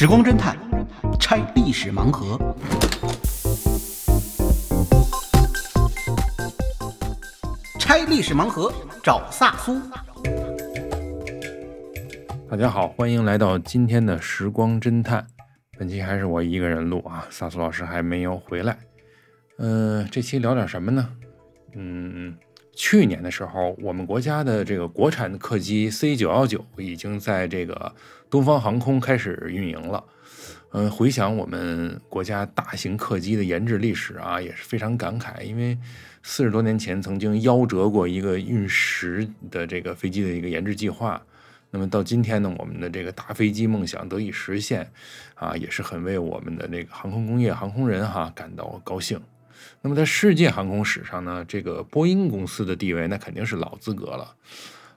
时光侦探拆历史盲盒。拆历史盲盒，找萨苏。大家好，欢迎来到今天的时光侦探。本期还是我一个人录啊，萨苏老师还没有回来。嗯、这期聊点什么呢？嗯，去年的时候，我们国家的这个国产客机 C 九幺九已经在这个东方航空开始运营了。嗯，回想我们国家大型客机的研制历史啊，也是非常感慨，因为四十多年前曾经夭折过一个运十的这个飞机的一个研制计划。那么到今天呢，我们的这个大飞机梦想得以实现，啊，也是很为我们的那个航空工业、航空人哈感到高兴。那么在世界航空史上呢，这个波音公司的地位那肯定是老资格了。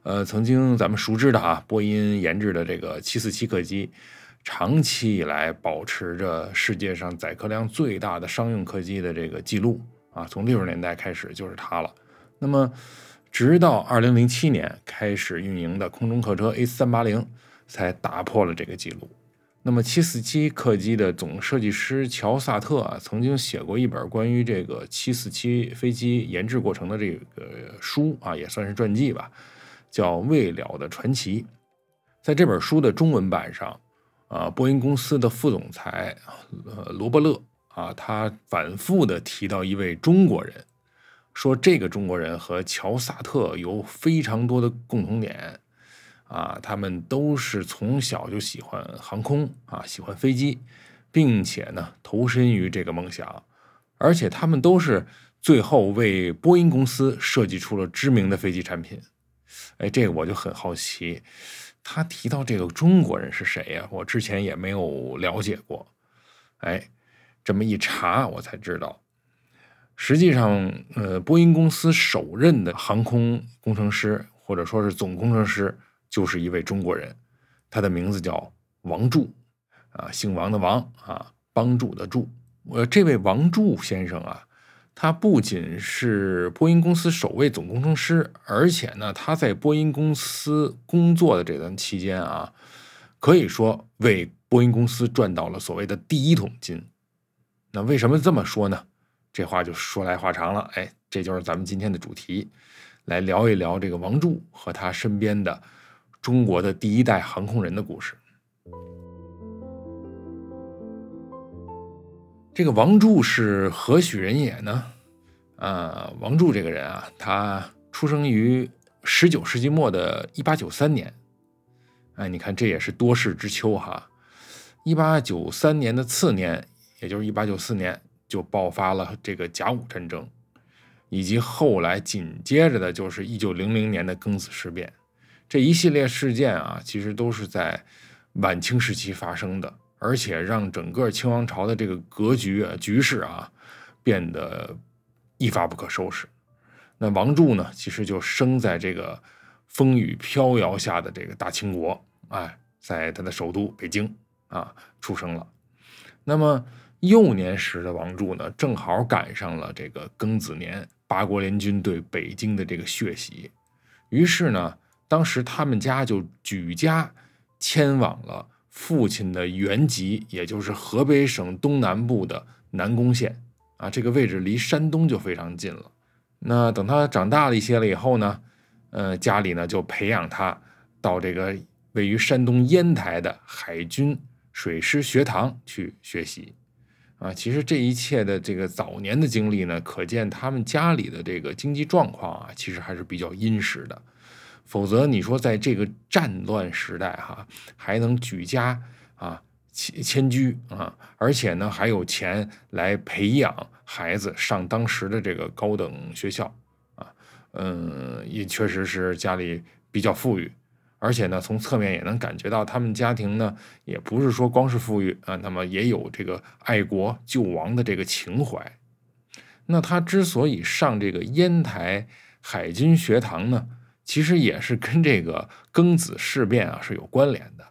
呃，曾经咱们熟知的哈，波音研制的这个747客机，长期以来保持着世界上载客量最大的商用客机的这个记录啊，从六十年代开始就是它了。那么，直到二零零七年开始运营的空中客车 A 三八零才打破了这个记录。那么七四七客机的总设计师乔萨特啊，曾经写过一本关于这个七四七飞机研制过程的这个书啊，也算是传记吧，叫《未了的传奇》。在这本书的中文版上，啊，波音公司的副总裁呃罗伯勒啊，他反复的提到一位中国人，说这个中国人和乔萨特有非常多的共同点。啊，他们都是从小就喜欢航空啊，喜欢飞机，并且呢投身于这个梦想，而且他们都是最后为波音公司设计出了知名的飞机产品。哎，这个我就很好奇，他提到这个中国人是谁呀、我之前也没有了解过。哎，这么一查，我才知道，实际上，呃，波音公司首任的航空工程师或者说是总工程师。就是一位中国人，他的名字叫王柱，啊，姓王的王啊，帮助的助。我这位王柱先生啊，他不仅是波音公司首位总工程师，而且呢，他在波音公司工作的这段期间啊，可以说为波音公司赚到了所谓的第一桶金。那为什么这么说呢？这话就说来话长了。哎，这就是咱们今天的主题，来聊一聊这个王柱和他身边的。中国的第一代航空人的故事。这个王柱是何许人也呢？啊，王柱这个人啊，他出生于十九世纪末的一八九三年。哎，你看这也是多事之秋哈。一八九三年的次年，也就是一八九四年，就爆发了这个甲午战争，以及后来紧接着的就是一九零零年的庚子事变。这一系列事件啊，其实都是在晚清时期发生的，而且让整个清王朝的这个格局啊、局势啊变得一发不可收拾。那王柱呢，其实就生在这个风雨飘摇下的这个大清国，哎，在他的首都北京啊出生了。那么幼年时的王柱呢，正好赶上了这个庚子年八国联军对北京的这个血洗，于是呢。当时他们家就举家迁往了父亲的原籍，也就是河北省东南部的南宫县啊，这个位置离山东就非常近了。那等他长大了一些了以后呢，呃，家里呢就培养他到这个位于山东烟台的海军水师学堂去学习啊。其实这一切的这个早年的经历呢，可见他们家里的这个经济状况啊，其实还是比较殷实的。否则，你说在这个战乱时代，哈，还能举家啊迁迁居啊，而且呢还有钱来培养孩子上当时的这个高等学校啊，嗯，也确实是家里比较富裕，而且呢从侧面也能感觉到他们家庭呢也不是说光是富裕啊，那么也有这个爱国救亡的这个情怀。那他之所以上这个烟台海军学堂呢？其实也是跟这个庚子事变啊是有关联的，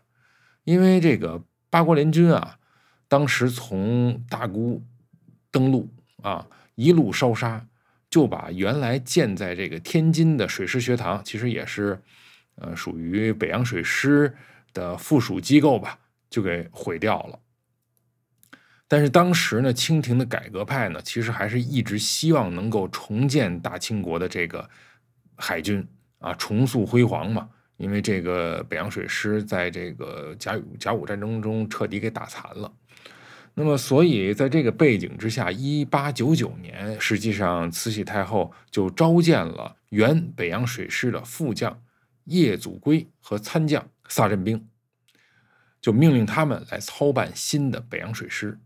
因为这个八国联军啊，当时从大沽登陆啊，一路烧杀，就把原来建在这个天津的水师学堂，其实也是呃属于北洋水师的附属机构吧，就给毁掉了。但是当时呢，清廷的改革派呢，其实还是一直希望能够重建大清国的这个海军啊，重塑辉煌嘛。因为这个北洋水师在这个甲午甲午战争中彻底给打残了。那么，所以在这个背景之下，一八九九年，实际上慈禧太后就召见了原北洋水师的副将叶祖珪和参将萨振兵，就命令他们来操办新的北洋水师。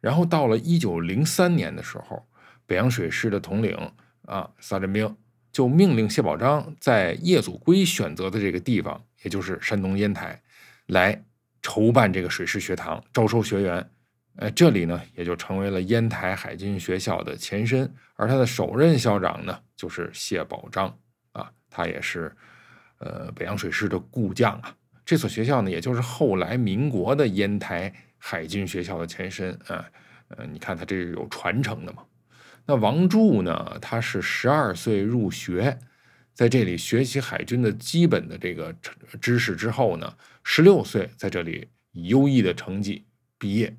然后到了一九零三年的时候，北洋水师的统领啊萨振兵就命令谢宝章在叶祖珪选择的这个地方，也就是山东烟台，来筹办这个水师学堂，招收学员。呃，这里呢也就成为了烟台海军学校的前身，而他的首任校长呢就是谢宝章啊，他也是呃北洋水师的故将啊。这所学校呢，也就是后来民国的烟台。海军学校的前身啊，呃，你看他这是有传承的嘛？那王柱呢？他是十二岁入学，在这里学习海军的基本的这个知识之后呢，十六岁在这里以优异的成绩毕业。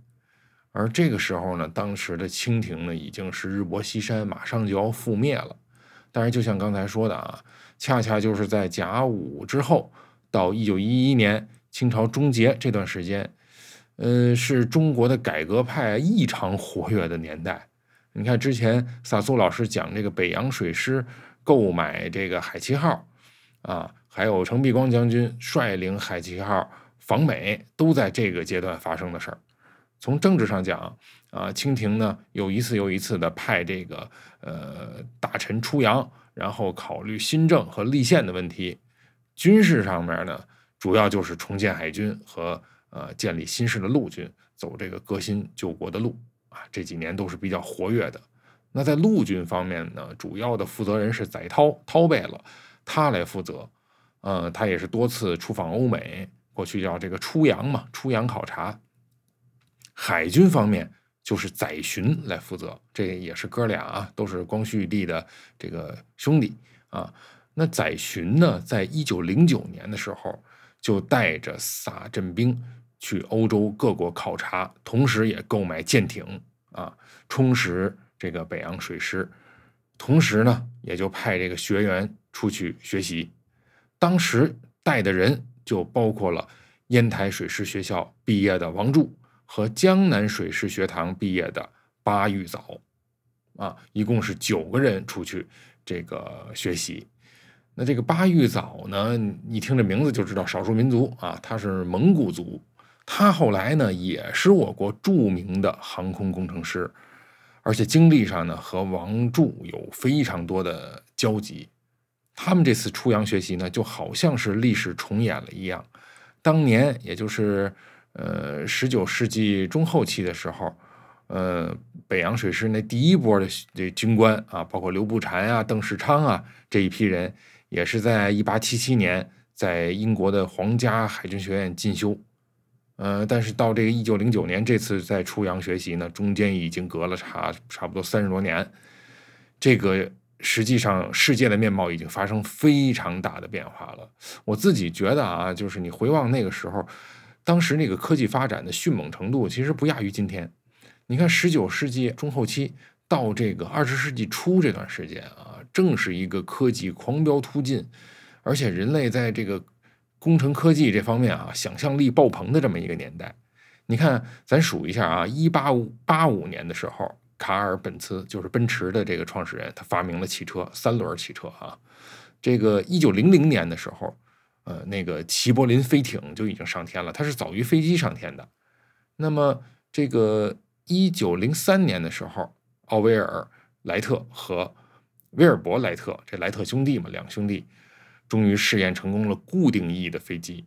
而这个时候呢，当时的清廷呢已经是日薄西山，马上就要覆灭了。但是就像刚才说的啊，恰恰就是在甲午之后到一九一一年清朝终结这段时间。呃，是中国的改革派异常活跃的年代。你看，之前萨苏老师讲这个北洋水师购买这个海奇号，啊，还有程璧光将军率领海奇号访美，都在这个阶段发生的事儿。从政治上讲，啊，清廷呢有一次又一次的派这个呃大臣出洋，然后考虑新政和立宪的问题。军事上面呢，主要就是重建海军和。呃，建立新式的陆军，走这个革新救国的路啊，这几年都是比较活跃的。那在陆军方面呢，主要的负责人是载涛，涛贝了，他来负责。呃，他也是多次出访欧美，过去叫这个出洋嘛，出洋考察。海军方面就是载洵来负责，这也是哥俩啊，都是光绪帝的这个兄弟啊。那载洵呢，在一九零九年的时候，就带着撒镇兵。去欧洲各国考察，同时也购买舰艇啊，充实这个北洋水师。同时呢，也就派这个学员出去学习。当时带的人就包括了烟台水师学校毕业的王柱和江南水师学堂毕业的巴玉藻，啊，一共是九个人出去这个学习。那这个巴玉藻呢，你听这名字就知道少数民族啊，他是蒙古族。他后来呢，也是我国著名的航空工程师，而且经历上呢和王柱有非常多的交集。他们这次出洋学习呢，就好像是历史重演了一样。当年也就是呃十九世纪中后期的时候，呃北洋水师那第一波的这军官啊，包括刘步蟾啊、邓世昌啊这一批人，也是在一八七七年在英国的皇家海军学院进修。呃，但是到这个一九零九年这次在出洋学习呢，中间已经隔了差差不多三十多年，这个实际上世界的面貌已经发生非常大的变化了。我自己觉得啊，就是你回望那个时候，当时那个科技发展的迅猛程度，其实不亚于今天。你看十九世纪中后期到这个二十世纪初这段时间啊，正是一个科技狂飙突进，而且人类在这个。工程科技这方面啊，想象力爆棚的这么一个年代，你看，咱数一下啊，一八五八五年的时候，卡尔本茨就是奔驰的这个创始人，他发明了汽车，三轮汽车啊。这个一九零零年的时候，呃，那个齐柏林飞艇就已经上天了，它是早于飞机上天的。那么，这个一九零三年的时候，奥威尔莱特和威尔伯莱特这莱特兄弟嘛，两兄弟。终于试验成功了固定翼的飞机。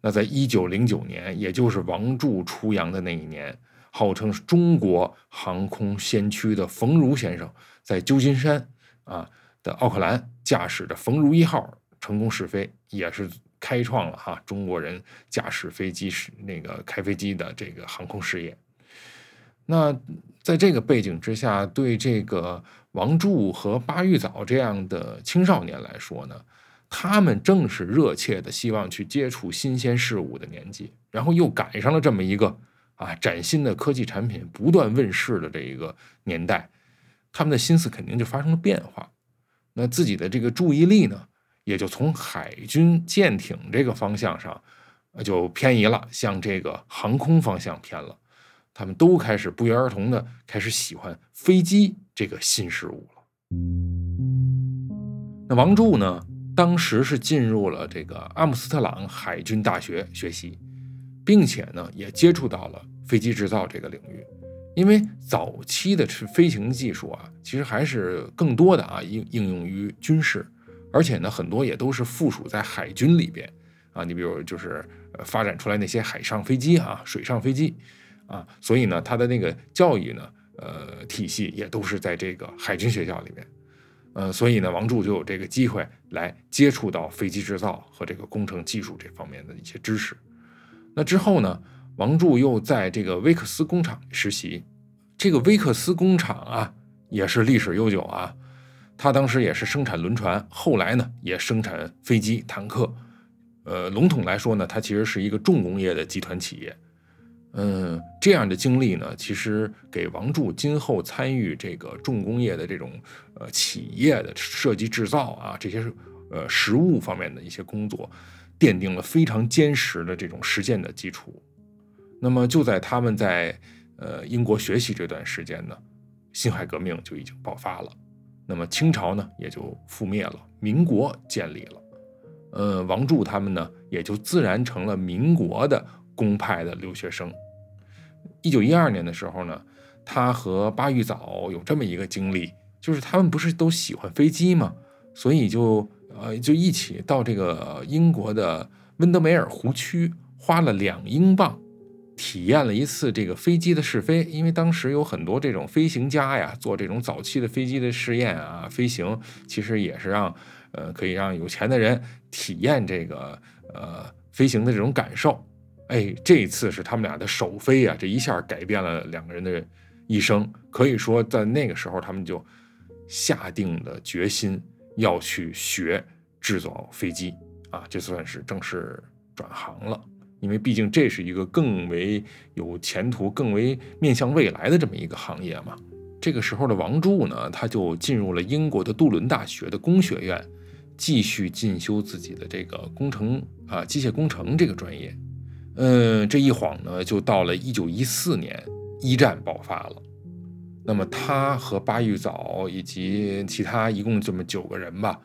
那在一九零九年，也就是王柱出洋的那一年，号称是中国航空先驱的冯如先生，在旧金山啊的奥克兰驾驶着冯如一号成功试飞，也是开创了哈中国人驾驶飞机是那个开飞机的这个航空事业。那在这个背景之下，对这个王柱和巴玉藻这样的青少年来说呢，他们正是热切的希望去接触新鲜事物的年纪，然后又赶上了这么一个啊崭新的科技产品不断问世的这一个年代，他们的心思肯定就发生了变化。那自己的这个注意力呢，也就从海军舰艇这个方向上就偏移了，向这个航空方向偏了。他们都开始不约而同的开始喜欢飞机这个新事物了。那王柱呢？当时是进入了这个阿姆斯特朗海军大学学习，并且呢，也接触到了飞机制造这个领域。因为早期的飞行技术啊，其实还是更多的啊应应用于军事，而且呢，很多也都是附属在海军里边啊。你比如就是发展出来那些海上飞机啊、水上飞机啊，所以呢，他的那个教育呢，呃，体系也都是在这个海军学校里面。呃，所以呢，王柱就有这个机会来接触到飞机制造和这个工程技术这方面的一些知识。那之后呢，王柱又在这个威克斯工厂实习。这个威克斯工厂啊，也是历史悠久啊。他当时也是生产轮船，后来呢，也生产飞机、坦克。呃，笼统来说呢，它其实是一个重工业的集团企业。嗯，这样的经历呢，其实给王柱今后参与这个重工业的这种呃企业的设计制造啊，这些呃实物方面的一些工作，奠定了非常坚实的这种实践的基础。那么就在他们在呃英国学习这段时间呢，辛亥革命就已经爆发了，那么清朝呢也就覆灭了，民国建立了，呃，王柱他们呢也就自然成了民国的。公派的留学生，一九一二年的时候呢，他和巴玉藻有这么一个经历，就是他们不是都喜欢飞机吗？所以就呃就一起到这个英国的温德梅尔湖区，花了两英镑，体验了一次这个飞机的试飞。因为当时有很多这种飞行家呀，做这种早期的飞机的试验啊，飞行其实也是让呃可以让有钱的人体验这个呃飞行的这种感受。哎，这一次是他们俩的首飞啊！这一下改变了两个人的一生。可以说，在那个时候，他们就下定了决心要去学制造飞机啊！这算是正式转行了，因为毕竟这是一个更为有前途、更为面向未来的这么一个行业嘛。这个时候的王柱呢，他就进入了英国的杜伦大学的工学院，继续进修自己的这个工程啊，机械工程这个专业。嗯，这一晃呢，就到了一九一四年，一战爆发了。那么他和巴玉藻以及其他一共这么九个人吧，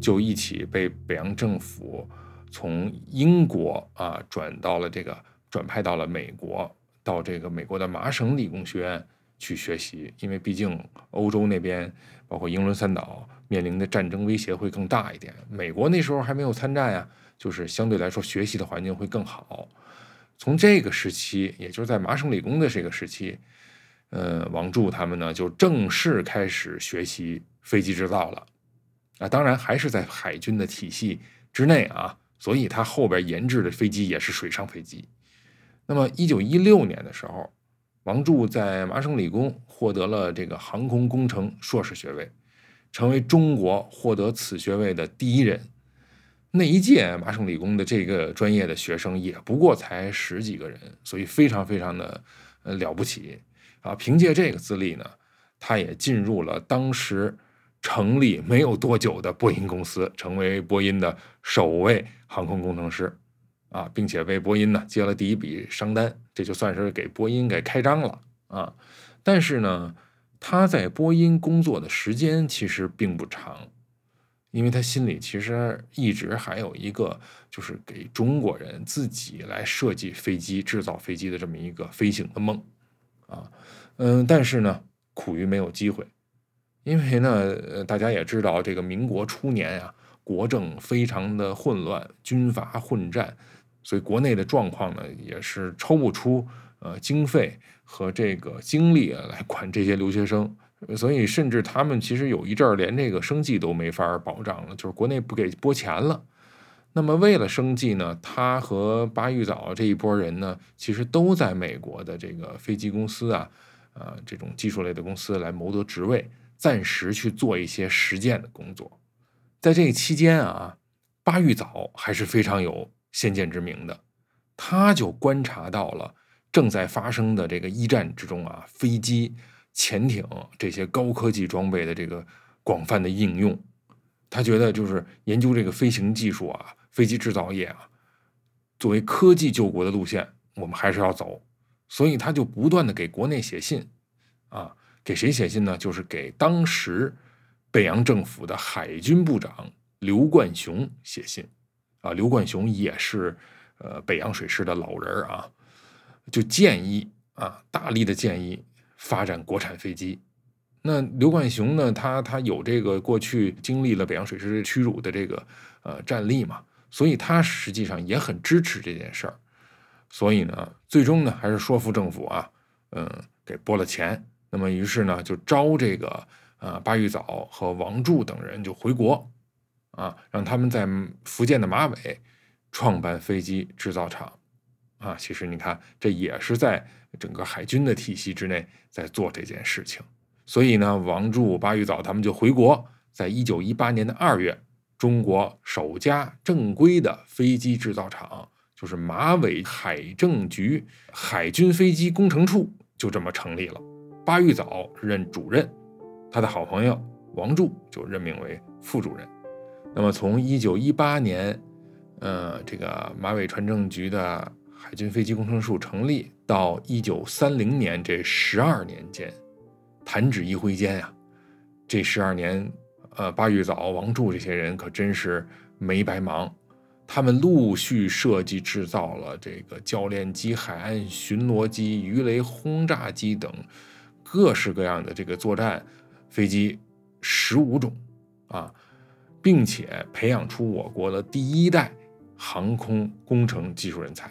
就一起被北洋政府从英国啊转到了这个转派到了美国，到这个美国的麻省理工学院去学习。因为毕竟欧洲那边包括英伦三岛面临的战争威胁会更大一点，美国那时候还没有参战呀，就是相对来说学习的环境会更好。从这个时期，也就是在麻省理工的这个时期，呃，王柱他们呢就正式开始学习飞机制造了，啊，当然还是在海军的体系之内啊，所以他后边研制的飞机也是水上飞机。那么，一九一六年的时候，王柱在麻省理工获得了这个航空工程硕士学位，成为中国获得此学位的第一人。那一届麻省理工的这个专业的学生也不过才十几个人，所以非常非常的呃了不起啊！凭借这个资历呢，他也进入了当时成立没有多久的波音公司，成为波音的首位航空工程师啊，并且为波音呢接了第一笔商单，这就算是给波音给开张了啊！但是呢，他在波音工作的时间其实并不长。因为他心里其实一直还有一个，就是给中国人自己来设计飞机、制造飞机的这么一个飞行的梦，啊，嗯，但是呢，苦于没有机会，因为呢，大家也知道，这个民国初年呀，国政非常的混乱，军阀混战，所以国内的状况呢，也是抽不出呃经费和这个精力来管这些留学生。所以，甚至他们其实有一阵儿连这个生计都没法保障了，就是国内不给拨钱了。那么，为了生计呢，他和巴玉藻这一波人呢，其实都在美国的这个飞机公司啊，啊这种技术类的公司来谋得职位，暂时去做一些实践的工作。在这个期间啊，巴育藻还是非常有先见之明的，他就观察到了正在发生的这个一战之中啊，飞机、潜艇这些高科技装备的这个广泛的应用。他觉得就是研究这个飞行技术啊，飞机制造业啊，作为科技救国的路线，我们还是要走。所以他就不断的给国内写信，啊，给谁写信呢？就是给当时北洋政府的海军部长刘冠雄写信，啊，刘冠雄也是呃北洋水师的老人啊，就建议啊，大力的建议发展国产飞机。那刘冠雄呢？他他有这个过去经历了北洋水师屈辱的这个呃战例嘛，所以他实际上也很支持这件事儿。所以呢，最终呢还是说服政府啊，嗯，给拨了钱。那么于是呢，就招这个呃巴育藻和王柱等人就回国，啊，让他们在福建的马尾创办飞机制造厂。啊，其实你看，这也是在整个海军的体系之内在做这件事情。所以呢，王柱、巴育藻他们就回国，在一九一八年的二月，中国首家正规的飞机制造厂，就是马尾海政局海军飞机工程处，就这么成立了。巴育藻任主任，他的好朋友王柱就任命为副主任。那么从一九一八年，呃，这个马尾船政局的海军飞机工程处成立到一九三零年这十二年间。弹指一挥间呀，这十二年，呃，巴育藻、王柱这些人可真是没白忙。他们陆续设计制造了这个教练机、海岸巡逻机、鱼雷轰炸机等各式各样的这个作战飞机十五种啊，并且培养出我国的第一代航空工程技术人才。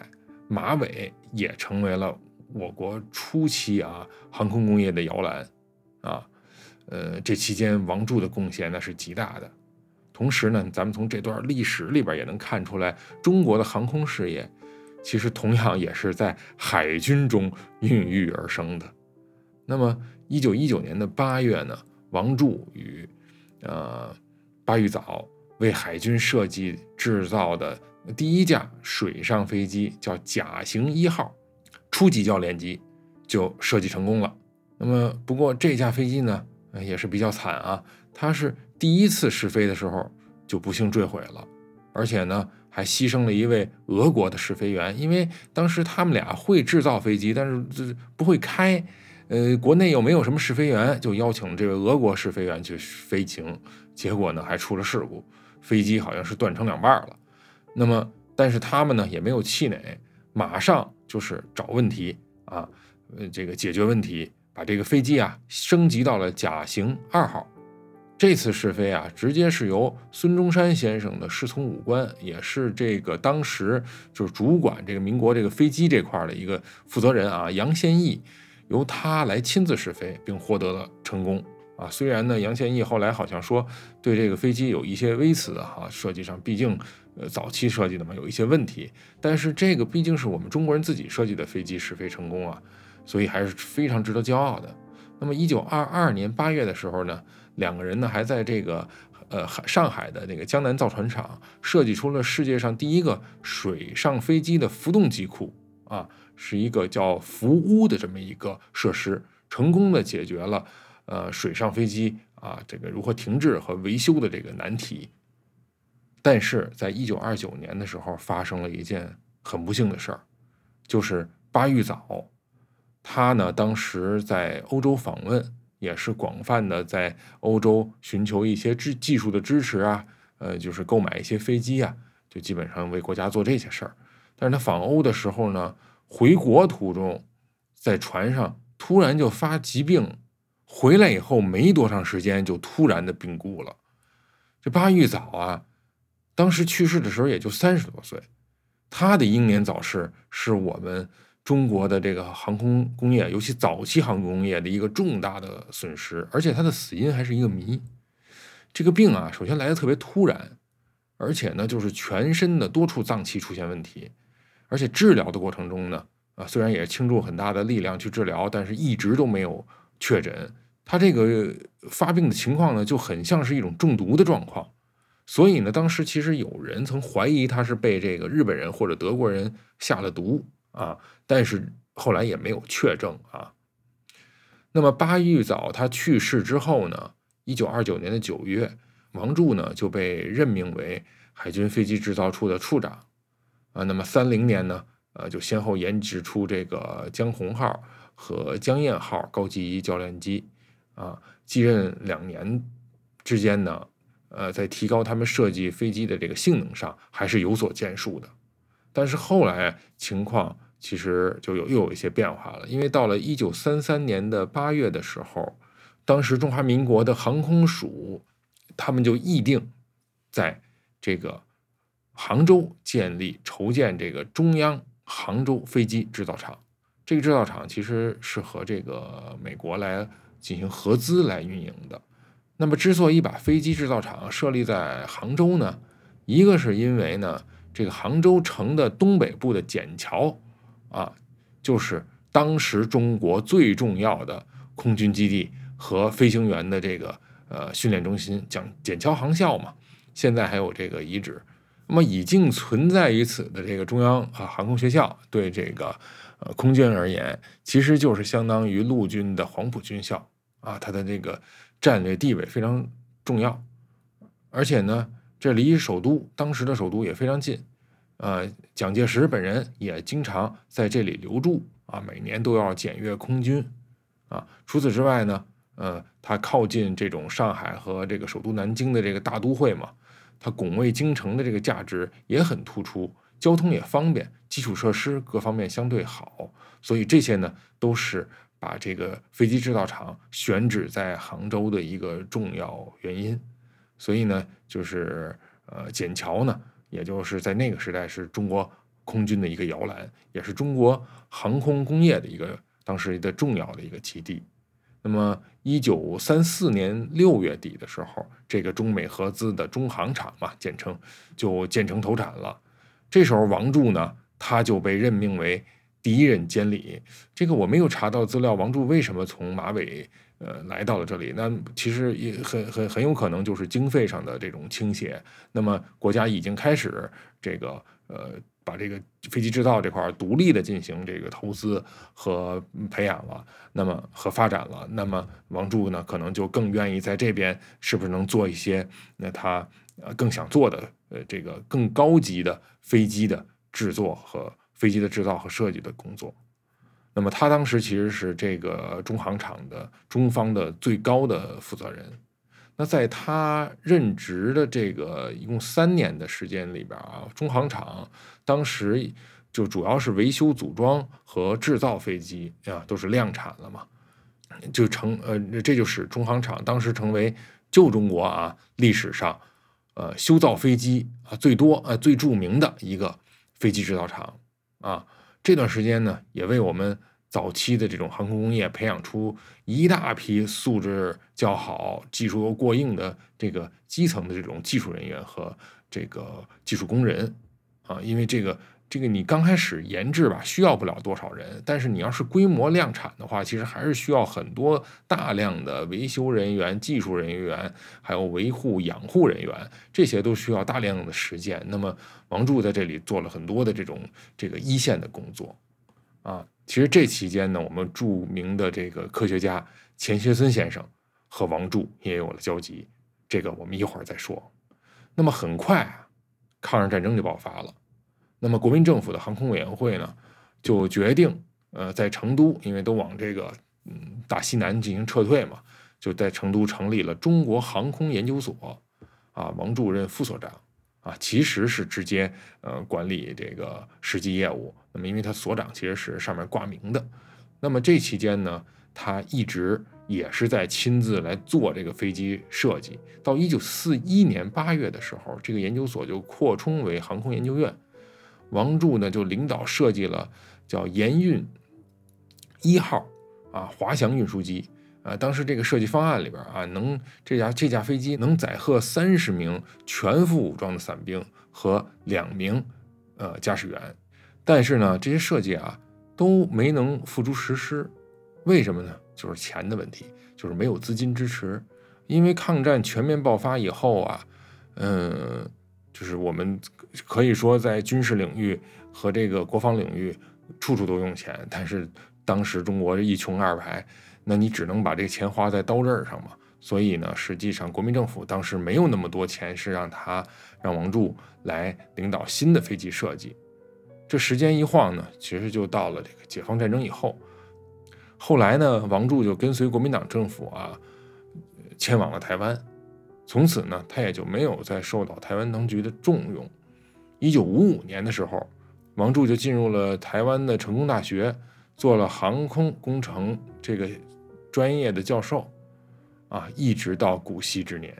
马尾也成为了我国初期啊航空工业的摇篮。啊，呃，这期间王柱的贡献那是极大的。同时呢，咱们从这段历史里边也能看出来，中国的航空事业其实同样也是在海军中孕育而生的。那么，一九一九年的八月呢，王柱与呃巴育藻为海军设计制造的第一架水上飞机叫甲型一号初级教练机就设计成功了。那么，不过这架飞机呢，也是比较惨啊。它是第一次试飞的时候就不幸坠毁了，而且呢，还牺牲了一位俄国的试飞员。因为当时他们俩会制造飞机，但是这不会开，呃，国内又没有什么试飞员，就邀请这位俄国试飞员去飞行。结果呢，还出了事故，飞机好像是断成两半了。那么，但是他们呢也没有气馁，马上就是找问题啊，呃，这个解决问题。把这个飞机啊升级到了甲型二号，这次试飞啊，直接是由孙中山先生的侍从武官，也是这个当时就是主管这个民国这个飞机这块的一个负责人啊，杨宪益，由他来亲自试飞，并获得了成功啊。虽然呢，杨宪益后来好像说对这个飞机有一些微词哈，设计上毕竟呃早期设计的嘛有一些问题，但是这个毕竟是我们中国人自己设计的飞机试飞成功啊。所以还是非常值得骄傲的。那么，一九二二年八月的时候呢，两个人呢还在这个呃上海的那个江南造船厂设计出了世界上第一个水上飞机的浮动机库啊，是一个叫浮屋的这么一个设施，成功的解决了呃水上飞机啊这个如何停滞和维修的这个难题。但是在一九二九年的时候，发生了一件很不幸的事儿，就是巴育藻。他呢，当时在欧洲访问，也是广泛的在欧洲寻求一些技技术的支持啊，呃，就是购买一些飞机啊，就基本上为国家做这些事儿。但是他访欧的时候呢，回国途中，在船上突然就发疾病，回来以后没多长时间就突然的病故了。这巴育藻啊，当时去世的时候也就三十多岁，他的英年早逝是我们。中国的这个航空工业，尤其早期航空工业的一个重大的损失，而且他的死因还是一个谜。这个病啊，首先来的特别突然，而且呢，就是全身的多处脏器出现问题，而且治疗的过程中呢，啊，虽然也倾注很大的力量去治疗，但是一直都没有确诊。他这个发病的情况呢，就很像是一种中毒的状况。所以呢，当时其实有人曾怀疑他是被这个日本人或者德国人下了毒啊，但是后来也没有确证啊。那么巴玉藻他去世之后呢，一九二九年的九月，王柱呢就被任命为海军飞机制造处的处长啊。那么三零年呢，呃，就先后研制出这个江红号和江燕号高级教练机啊。继任两年之间呢，呃，在提高他们设计飞机的这个性能上还是有所建树的。但是后来情况。其实就有又有一些变化了，因为到了一九三三年的八月的时候，当时中华民国的航空署，他们就议定，在这个杭州建立筹建这个中央杭州飞机制造厂。这个制造厂其实是和这个美国来进行合资来运营的。那么，之所以把飞机制造厂设立在杭州呢，一个是因为呢，这个杭州城的东北部的笕桥。啊，就是当时中国最重要的空军基地和飞行员的这个呃训练中心，讲笕桥航校嘛。现在还有这个遗址。那么已经存在于此的这个中央啊航空学校，对这个呃空军而言，其实就是相当于陆军的黄埔军校啊。它的这个战略地位非常重要，而且呢，这离首都当时的首都也非常近。呃，蒋介石本人也经常在这里留驻啊，每年都要检阅空军啊。除此之外呢，呃，他靠近这种上海和这个首都南京的这个大都会嘛，它拱卫京城的这个价值也很突出，交通也方便，基础设施各方面相对好，所以这些呢都是把这个飞机制造厂选址在杭州的一个重要原因。所以呢，就是呃，笕桥呢。也就是在那个时代，是中国空军的一个摇篮，也是中国航空工业的一个当时的重要的一个基地。那么，一九三四年六月底的时候，这个中美合资的中航厂嘛，简称就建成投产了。这时候，王柱呢，他就被任命为第一任监理。这个我没有查到资料，王柱为什么从马尾？呃，来到了这里，那其实也很很很有可能就是经费上的这种倾斜。那么国家已经开始这个呃，把这个飞机制造这块独立的进行这个投资和培养了，那么和发展了。那么王柱呢，可能就更愿意在这边，是不是能做一些那他呃更想做的呃这个更高级的飞机的制作和飞机的制造和设计的工作。那么他当时其实是这个中航厂的中方的最高的负责人。那在他任职的这个一共三年的时间里边啊，中航厂当时就主要是维修组装和制造飞机啊，都是量产了嘛，就成呃，这就使中航厂当时成为旧中国啊历史上呃修造飞机啊最多呃最著名的一个飞机制造厂啊。这段时间呢，也为我们早期的这种航空工业培养出一大批素质较好、技术又过硬的这个基层的这种技术人员和这个技术工人啊，因为这个。这个你刚开始研制吧，需要不了多少人，但是你要是规模量产的话，其实还是需要很多大量的维修人员、技术人员，还有维护养护人员，这些都需要大量的时间。那么王柱在这里做了很多的这种这个一线的工作啊。其实这期间呢，我们著名的这个科学家钱学森先生和王柱也有了交集，这个我们一会儿再说。那么很快啊，抗日战争就爆发了。那么，国民政府的航空委员会呢，就决定，呃，在成都，因为都往这个嗯大西南进行撤退嘛，就在成都成立了中国航空研究所，啊，王柱任副所长，啊，其实是直接呃管理这个实际业务。那么，因为他所长其实是上面挂名的，那么这期间呢，他一直也是在亲自来做这个飞机设计。到一九四一年八月的时候，这个研究所就扩充为航空研究院。王柱呢，就领导设计了叫盐运一号啊滑翔运输机啊。当时这个设计方案里边啊，能这架这架飞机能载荷三十名全副武装的伞兵和两名呃驾驶员。但是呢，这些设计啊都没能付诸实施。为什么呢？就是钱的问题，就是没有资金支持。因为抗战全面爆发以后啊。嗯，就是我们可以说在军事领域和这个国防领域处处都用钱，但是当时中国一穷二白，那你只能把这个钱花在刀刃上嘛。所以呢，实际上国民政府当时没有那么多钱，是让他让王柱来领导新的飞机设计。这时间一晃呢，其实就到了这个解放战争以后。后来呢，王柱就跟随国民党政府啊，迁往了台湾。从此呢，他也就没有再受到台湾当局的重用。一九五五年的时候，王柱就进入了台湾的成功大学，做了航空工程这个专业的教授。啊，一直到古稀之年，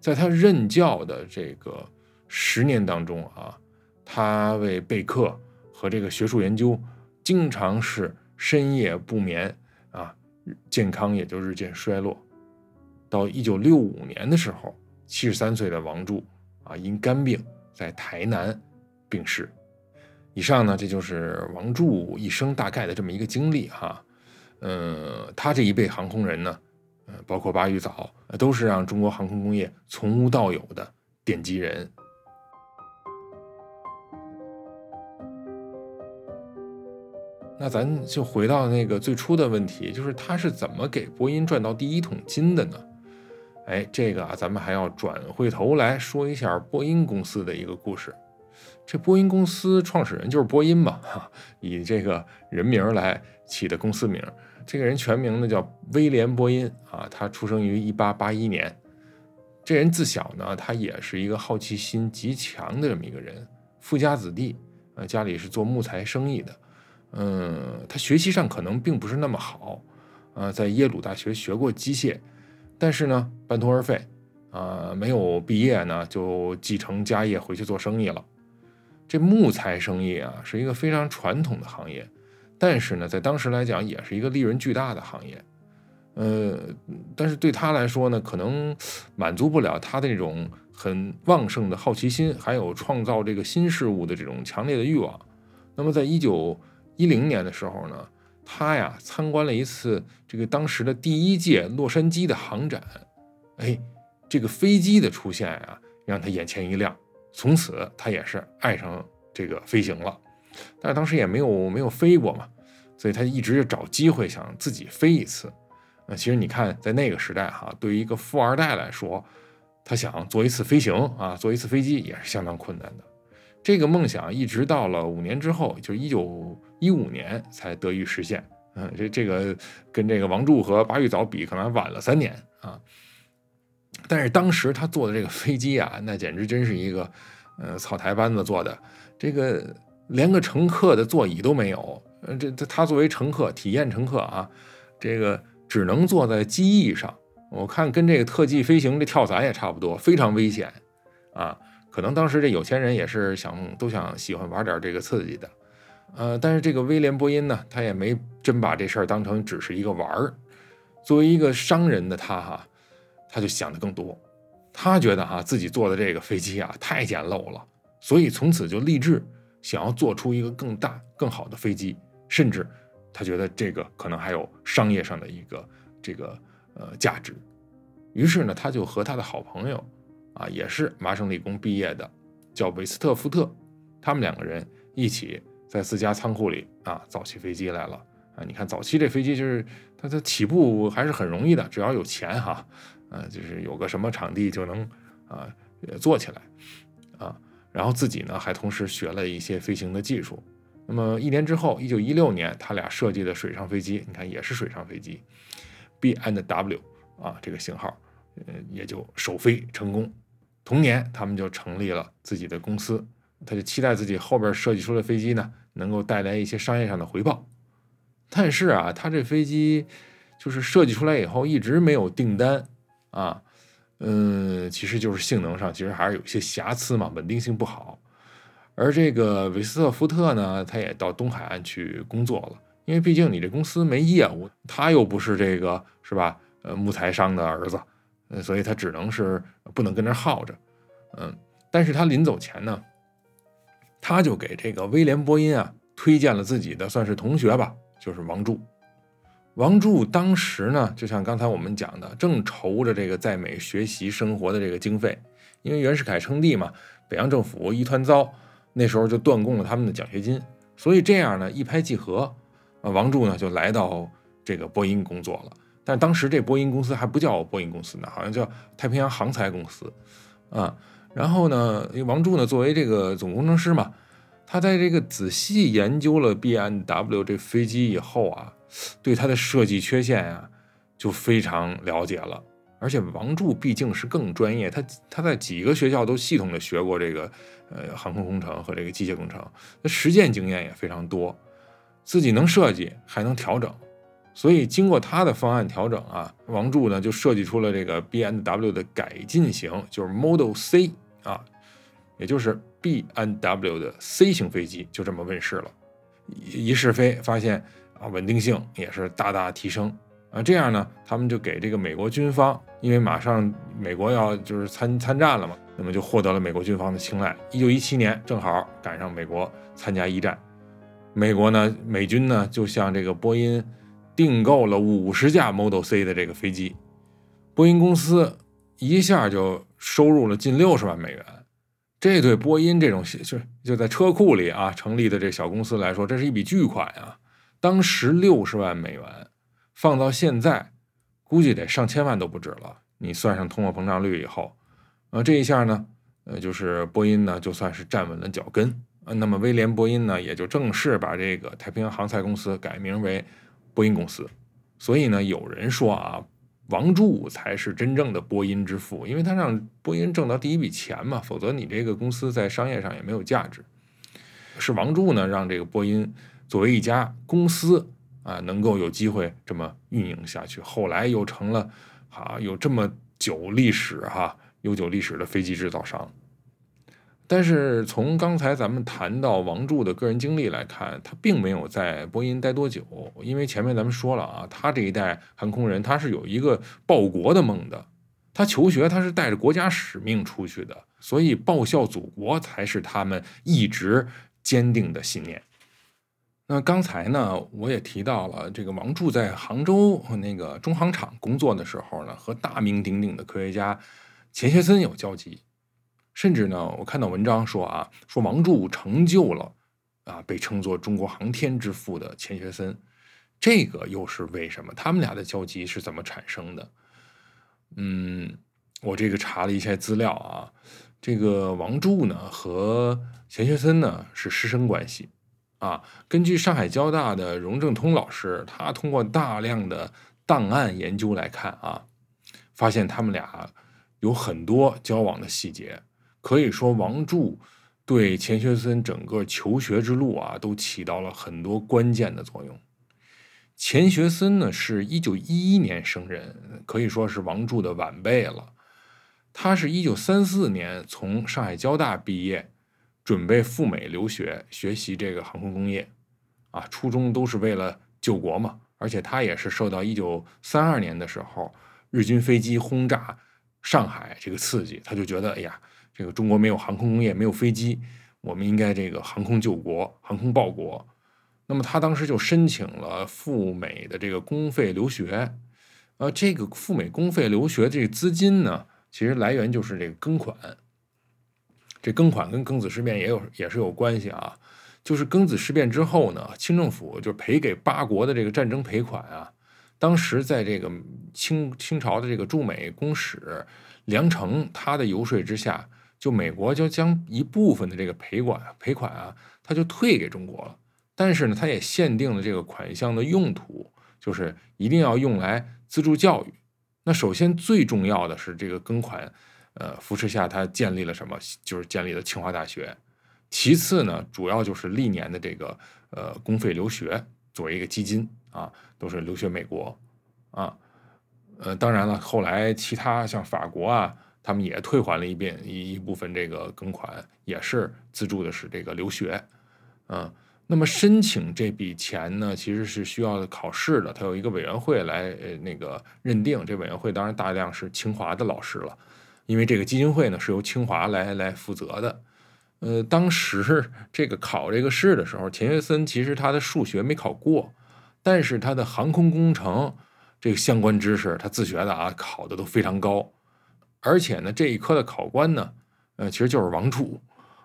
在他任教的这个十年当中啊，他为备课和这个学术研究，经常是深夜不眠啊，健康也就日渐衰落。到一九六五年的时候，七十三岁的王柱啊，因肝病在台南病逝。以上呢，这就是王柱一生大概的这么一个经历哈。嗯，他这一辈航空人呢。包括巴育藻，都是让中国航空工业从无到有的奠基人。那咱就回到那个最初的问题，就是他是怎么给波音赚到第一桶金的呢？哎，这个啊，咱们还要转回头来说一下波音公司的一个故事。这波音公司创始人就是波音嘛，哈，以这个人名来起的公司名。这个人全名呢叫威廉·波音啊，他出生于一八八一年。这人自小呢，他也是一个好奇心极强的这么一个人，富家子弟，呃，家里是做木材生意的。嗯，他学习上可能并不是那么好，呃，在耶鲁大学学过机械，但是呢，半途而废，啊，没有毕业呢，就继承家业回去做生意了。这木材生意啊，是一个非常传统的行业。但是呢，在当时来讲，也是一个利润巨大的行业，呃，但是对他来说呢，可能满足不了他的这种很旺盛的好奇心，还有创造这个新事物的这种强烈的欲望。那么，在一九一零年的时候呢，他呀参观了一次这个当时的第一届洛杉矶的航展，哎，这个飞机的出现呀，让他眼前一亮，从此他也是爱上这个飞行了。但是当时也没有没有飞过嘛，所以他一直就找机会想自己飞一次。那其实你看，在那个时代哈，对于一个富二代来说，他想做一次飞行啊，坐一次飞机也是相当困难的。这个梦想一直到了五年之后，就是一九一五年才得以实现。嗯，这这个跟这个王柱和巴育藻比，可能晚了三年啊。但是当时他坐的这个飞机啊，那简直真是一个呃草台班子坐的这个。连个乘客的座椅都没有，呃，这这他作为乘客，体验乘客啊，这个只能坐在机翼上。我看跟这个特技飞行这跳伞也差不多，非常危险啊。可能当时这有钱人也是想都想喜欢玩点这个刺激的，呃，但是这个威廉波音呢，他也没真把这事儿当成只是一个玩儿。作为一个商人的他哈，他就想的更多，他觉得哈自己坐的这个飞机啊太简陋了，所以从此就立志。想要做出一个更大、更好的飞机，甚至他觉得这个可能还有商业上的一个这个呃价值。于是呢，他就和他的好朋友啊，也是麻省理工毕业的，叫韦斯特福特，他们两个人一起在自家仓库里啊造起飞机来了啊。你看早期这飞机就是它它起步还是很容易的，只要有钱哈，呃，就是有个什么场地就能啊做起来啊。然后自己呢，还同时学了一些飞行的技术。那么一年之后，一九一六年，他俩设计的水上飞机，你看也是水上飞机，B and W 啊，这个型号，呃，也就首飞成功。同年，他们就成立了自己的公司，他就期待自己后边设计出的飞机呢，能够带来一些商业上的回报。但是啊，他这飞机就是设计出来以后，一直没有订单啊。嗯，其实就是性能上其实还是有些瑕疵嘛，稳定性不好。而这个韦斯特福特呢，他也到东海岸去工作了，因为毕竟你这公司没业务，他又不是这个是吧？呃，木材商的儿子，所以他只能是不能跟那耗着。嗯，但是他临走前呢，他就给这个威廉波音啊推荐了自己的算是同学吧，就是王柱。王柱当时呢，就像刚才我们讲的，正愁着这个在美学习生活的这个经费，因为袁世凯称帝嘛，北洋政府一团糟，那时候就断供了他们的奖学金，所以这样呢一拍即合，啊，王柱呢就来到这个波音工作了。但当时这波音公司还不叫波音公司呢，好像叫太平洋航材公司，啊，然后呢，因为王柱呢作为这个总工程师嘛，他在这个仔细研究了 B M W 这飞机以后啊，对它的设计缺陷呀就非常了解了。而且王柱毕竟是更专业，他他在几个学校都系统的学过这个呃航空工程和这个机械工程，那实践经验也非常多，自己能设计还能调整。所以经过他的方案调整啊，王柱呢就设计出了这个 B N W 的改进型，就是 Model C 啊，也就是 B N W 的 C 型飞机，就这么问世了。一试飞发现啊，稳定性也是大大提升啊。这样呢，他们就给这个美国军方，因为马上美国要就是参参战了嘛，那么就获得了美国军方的青睐。一九一七年正好赶上美国参加一战，美国呢，美军呢就向这个波音。订购了五十架 Model C 的这个飞机，波音公司一下就收入了近六十万美元。这对波音这种就就在车库里啊成立的这小公司来说，这是一笔巨款啊！当时六十万美元放到现在，估计得上千万都不止了。你算上通货膨胀率以后，呃，这一下呢，呃，就是波音呢就算是站稳了脚跟。呃，那么威廉波音呢也就正式把这个太平洋航材公司改名为。波音公司，所以呢，有人说啊，王柱才是真正的波音之父，因为他让波音挣到第一笔钱嘛，否则你这个公司在商业上也没有价值。是王柱呢，让这个波音作为一家公司啊，能够有机会这么运营下去，后来又成了啊，有这么久历史哈，悠久历史的飞机制造商。但是从刚才咱们谈到王柱的个人经历来看，他并没有在波音待多久，因为前面咱们说了啊，他这一代航空人他是有一个报国的梦的，他求学他是带着国家使命出去的，所以报效祖国才是他们一直坚定的信念。那刚才呢，我也提到了这个王柱在杭州那个中航厂工作的时候呢，和大名鼎鼎的科学家钱学森有交集。甚至呢，我看到文章说啊，说王柱成就了啊，被称作中国航天之父的钱学森，这个又是为什么？他们俩的交集是怎么产生的？嗯，我这个查了一下资料啊，这个王柱呢和钱学森呢是师生关系啊。根据上海交大的荣正通老师，他通过大量的档案研究来看啊，发现他们俩有很多交往的细节。可以说，王柱对钱学森整个求学之路啊，都起到了很多关键的作用。钱学森呢，是一九一一年生人，可以说是王柱的晚辈了。他是一九三四年从上海交大毕业，准备赴美留学学习这个航空工业，啊，初衷都是为了救国嘛。而且他也是受到一九三二年的时候日军飞机轰炸上海这个刺激，他就觉得，哎呀。这个中国没有航空工业，没有飞机，我们应该这个航空救国，航空报国。那么他当时就申请了赴美的这个公费留学，呃，这个赴美公费留学这个资金呢，其实来源就是这个庚款。这庚款跟庚子事变也有也是有关系啊，就是庚子事变之后呢，清政府就赔给八国的这个战争赔款啊，当时在这个清清朝的这个驻美公使梁诚他的游说之下。就美国就将一部分的这个赔款赔款啊，他就退给中国了。但是呢，他也限定了这个款项的用途，就是一定要用来资助教育。那首先最重要的是这个庚款，呃，扶持下他建立了什么？就是建立了清华大学。其次呢，主要就是历年的这个呃公费留学作为一个基金啊，都是留学美国啊。呃，当然了，后来其他像法国啊。他们也退还了一遍一一部分这个庚款，也是资助的是这个留学，嗯，那么申请这笔钱呢，其实是需要考试的，它有一个委员会来呃那个认定，这委员会当然大量是清华的老师了，因为这个基金会呢是由清华来来负责的，呃，当时这个考这个试的时候，钱学森其实他的数学没考过，但是他的航空工程这个相关知识他自学的啊，考的都非常高。而且呢，这一科的考官呢，呃，其实就是王柱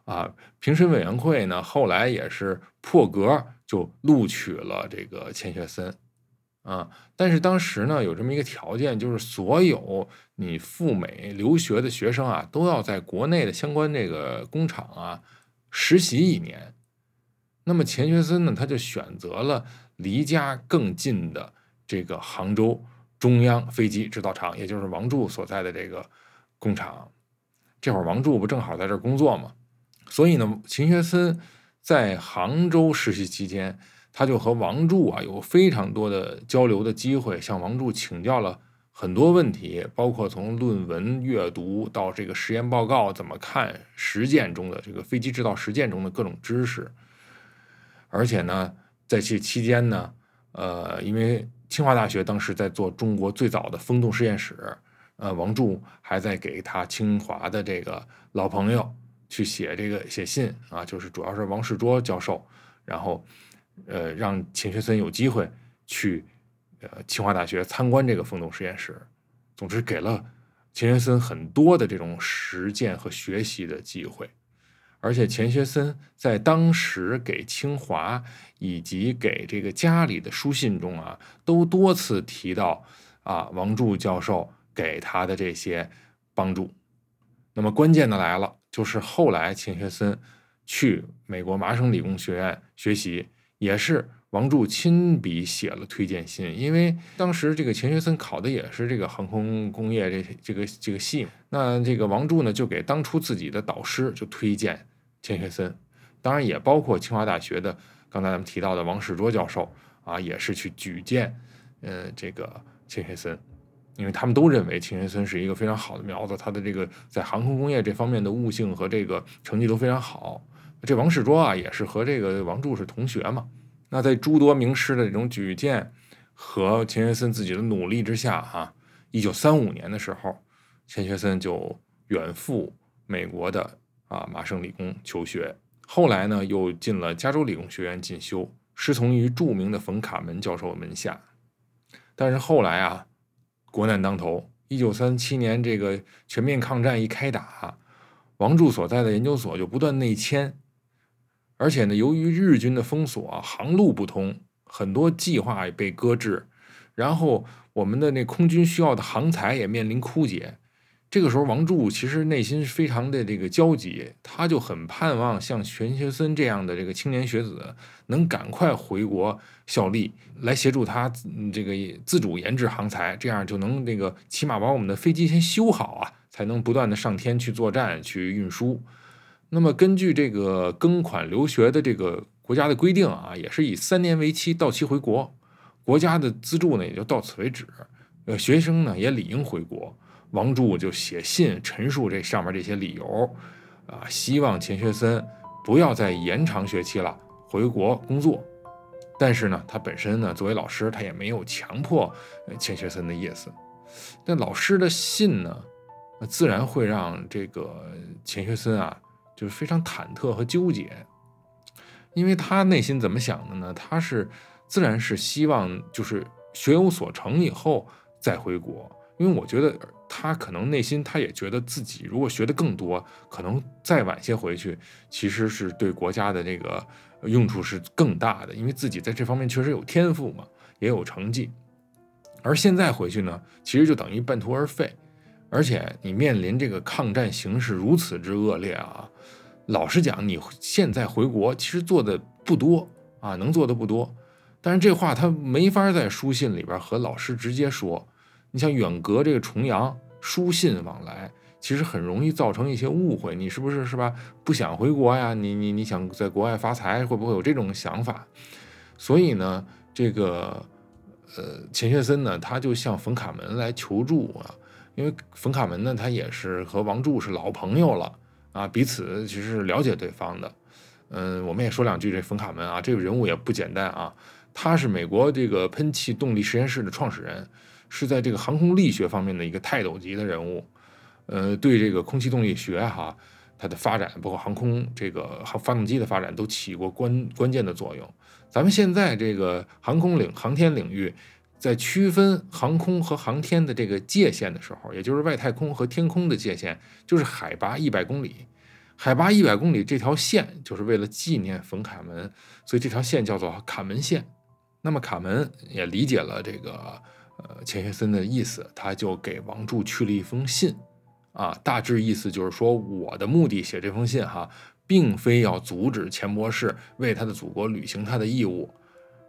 啊。评审委员会呢，后来也是破格就录取了这个钱学森啊。但是当时呢，有这么一个条件，就是所有你赴美留学的学生啊，都要在国内的相关这个工厂啊实习一年。那么钱学森呢，他就选择了离家更近的这个杭州中央飞机制造厂，也就是王柱所在的这个工厂。这会儿王柱不正好在这工作吗？所以呢，钱学森在杭州实习期间，他就和王柱啊有非常多的交流的机会，向王柱请教了很多问题，包括从论文阅读到这个实验报告怎么看，实践中的这个飞机制造实践中的各种知识。而且呢，在这期间呢，呃，因为清华大学当时在做中国最早的风洞实验室，呃，王柱还在给他清华的这个老朋友去写这个写信啊，就是主要是王世卓教授，然后呃，让钱学森有机会去呃清华大学参观这个风洞实验室。总之，给了钱学森很多的这种实践和学习的机会。而且钱学森在当时给清华以及给这个家里的书信中啊，都多次提到啊王柱教授给他的这些帮助。那么关键的来了，就是后来钱学森去美国麻省理工学院学习，也是王柱亲笔写了推荐信，因为当时这个钱学森考的也是这个航空工业这这个这个系，那这个王柱呢就给当初自己的导师就推荐。钱学森，当然也包括清华大学的刚才咱们提到的王世卓教授啊，也是去举荐，呃，这个钱学森，因为他们都认为钱学森是一个非常好的苗子，他的这个在航空工业这方面的悟性和这个成绩都非常好。这王世卓啊，也是和这个王柱是同学嘛。那在诸多名师的这种举荐和钱学森自己的努力之下，啊，一九三五年的时候，钱学森就远赴美国的。啊，麻省理工求学，后来呢又进了加州理工学院进修，师从于著名的冯卡门教授门下。但是后来啊，国难当头，一九三七年这个全面抗战一开打，王柱所在的研究所就不断内迁，而且呢，由于日军的封锁，航路不通，很多计划也被搁置，然后我们的那空军需要的航材也面临枯竭。这个时候，王柱其实内心是非常的这个焦急，他就很盼望像钱学森这样的这个青年学子能赶快回国效力，来协助他这个自主研制航材，这样就能那个起码把我们的飞机先修好啊，才能不断的上天去作战去运输。那么根据这个庚款留学的这个国家的规定啊，也是以三年为期，到期回国，国家的资助呢也就到此为止，呃，学生呢也理应回国。王柱就写信陈述这上面这些理由，啊，希望钱学森不要再延长学期了，回国工作。但是呢，他本身呢，作为老师，他也没有强迫钱学森的意思。那老师的信呢，自然会让这个钱学森啊，就是非常忐忑和纠结，因为他内心怎么想的呢？他是自然是希望就是学有所成以后再回国，因为我觉得。他可能内心他也觉得自己如果学的更多，可能再晚些回去，其实是对国家的这个用处是更大的，因为自己在这方面确实有天赋嘛，也有成绩。而现在回去呢，其实就等于半途而废，而且你面临这个抗战形势如此之恶劣啊，老实讲，你现在回国其实做的不多啊，能做的不多。但是这话他没法在书信里边和老师直接说。你像远隔这个重洋，书信往来，其实很容易造成一些误会。你是不是是吧？不想回国呀？你你你想在国外发财，会不会有这种想法？所以呢，这个呃钱学森呢，他就向冯卡门来求助啊。因为冯卡门呢，他也是和王柱是老朋友了啊，彼此其实是了解对方的。嗯，我们也说两句这冯卡门啊，这个人物也不简单啊。他是美国这个喷气动力实验室的创始人。是在这个航空力学方面的一个泰斗级的人物，呃，对这个空气动力学哈，它的发展，包括航空这个航发动机的发展，都起过关关键的作用。咱们现在这个航空领航天领域，在区分航空和航天的这个界限的时候，也就是外太空和天空的界限，就是海拔一百公里。海拔一百公里这条线就是为了纪念冯卡门，所以这条线叫做卡门线。那么卡门也理解了这个呃钱学森的意思，他就给王柱去了一封信，啊，大致意思就是说，我的目的写这封信哈，并非要阻止钱博士为他的祖国履行他的义务。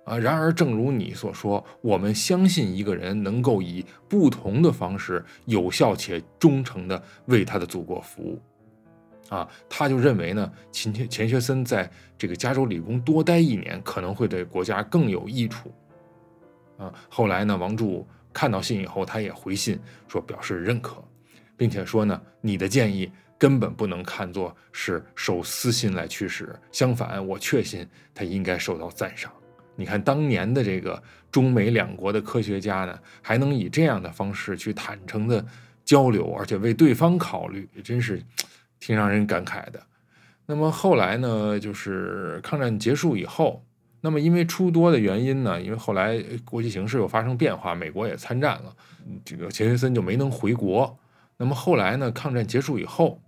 啊，然而，正如你所说，我们相信一个人能够以不同的方式，有效且忠诚地为他的祖国服务。啊，他就认为呢，钱钱钱学森在这个加州理工多待一年，可能会对国家更有益处。啊，后来呢，王柱看到信以后，他也回信说表示认可，并且说呢，你的建议根本不能看作是受私心来驱使，相反，我确信他应该受到赞赏。你看，当年的这个中美两国的科学家呢，还能以这样的方式去坦诚的交流，而且为对方考虑，真是挺让人感慨的。那么后来呢，就是抗战结束以后，那么因为出多的原因呢，因为后来国际形势又发生变化，美国也参战了，这个钱学森就没能回国。那么后来呢，抗战结束以后，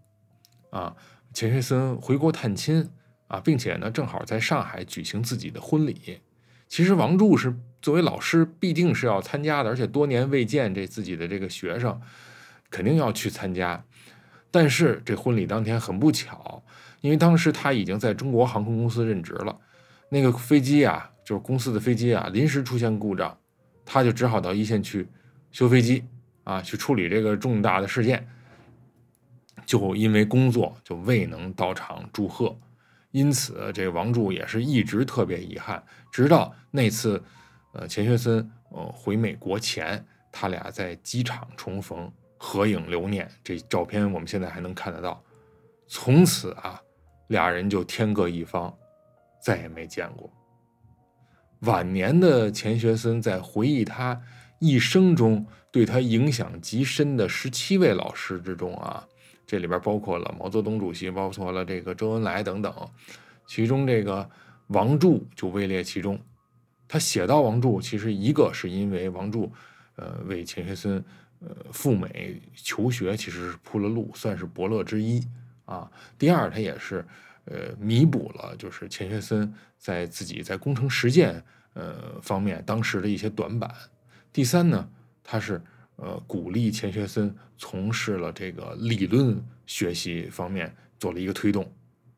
啊，钱学森回国探亲啊，并且呢，正好在上海举行自己的婚礼。其实王柱是作为老师，必定是要参加的，而且多年未见这自己的这个学生，肯定要去参加。但是这婚礼当天很不巧，因为当时他已经在中国航空公司任职了，那个飞机啊，就是公司的飞机啊，临时出现故障，他就只好到一线去修飞机啊，去处理这个重大的事件，就因为工作就未能到场祝贺。因此，这王柱也是一直特别遗憾，直到那次，呃，钱学森呃回美国前，他俩在机场重逢，合影留念。这照片我们现在还能看得到。从此啊，俩人就天各一方，再也没见过。晚年的钱学森在回忆他一生中对他影响极深的十七位老师之中啊。这里边包括了毛泽东主席，包括了这个周恩来等等，其中这个王柱就位列其中。他写到王柱，其实一个是因为王柱，呃，为钱学森，呃，赴美求学其实是铺了路，算是伯乐之一啊。第二，他也是，呃，弥补了就是钱学森在自己在工程实践，呃，方面当时的一些短板。第三呢，他是。呃，鼓励钱学森从事了这个理论学习方面做了一个推动，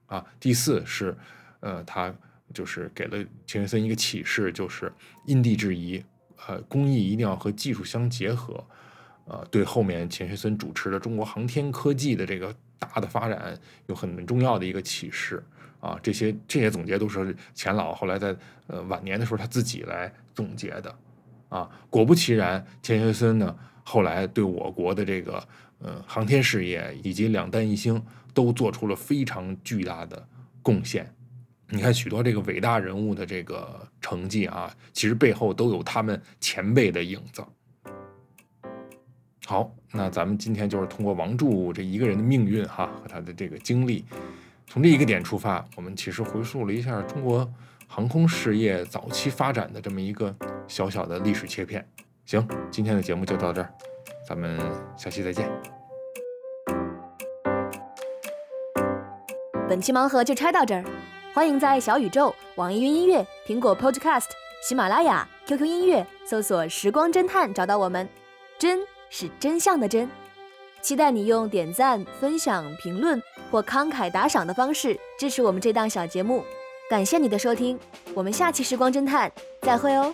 啊，第四是，呃，他就是给了钱学森一个启示，就是因地制宜，呃，工艺一定要和技术相结合，呃，对后面钱学森主持的中国航天科技的这个大的发展有很重要的一个启示，啊，这些这些总结都是钱老后来在呃晚年的时候他自己来总结的，啊，果不其然，钱学森呢。后来对我国的这个呃航天事业以及两弹一星都做出了非常巨大的贡献。你看许多这个伟大人物的这个成绩啊，其实背后都有他们前辈的影子。好，那咱们今天就是通过王柱这一个人的命运哈和他的这个经历，从这一个点出发，我们其实回溯了一下中国航空事业早期发展的这么一个小小的历史切片。行，今天的节目就到这儿，咱们下期再见。本期盲盒就拆到这儿，欢迎在小宇宙、网易云音乐、苹果 Podcast、喜马拉雅、QQ 音乐搜索“时光侦探”找到我们。真是真相的真，期待你用点赞、分享、评论或慷慨打赏的方式支持我们这档小节目。感谢你的收听，我们下期时光侦探再会哦。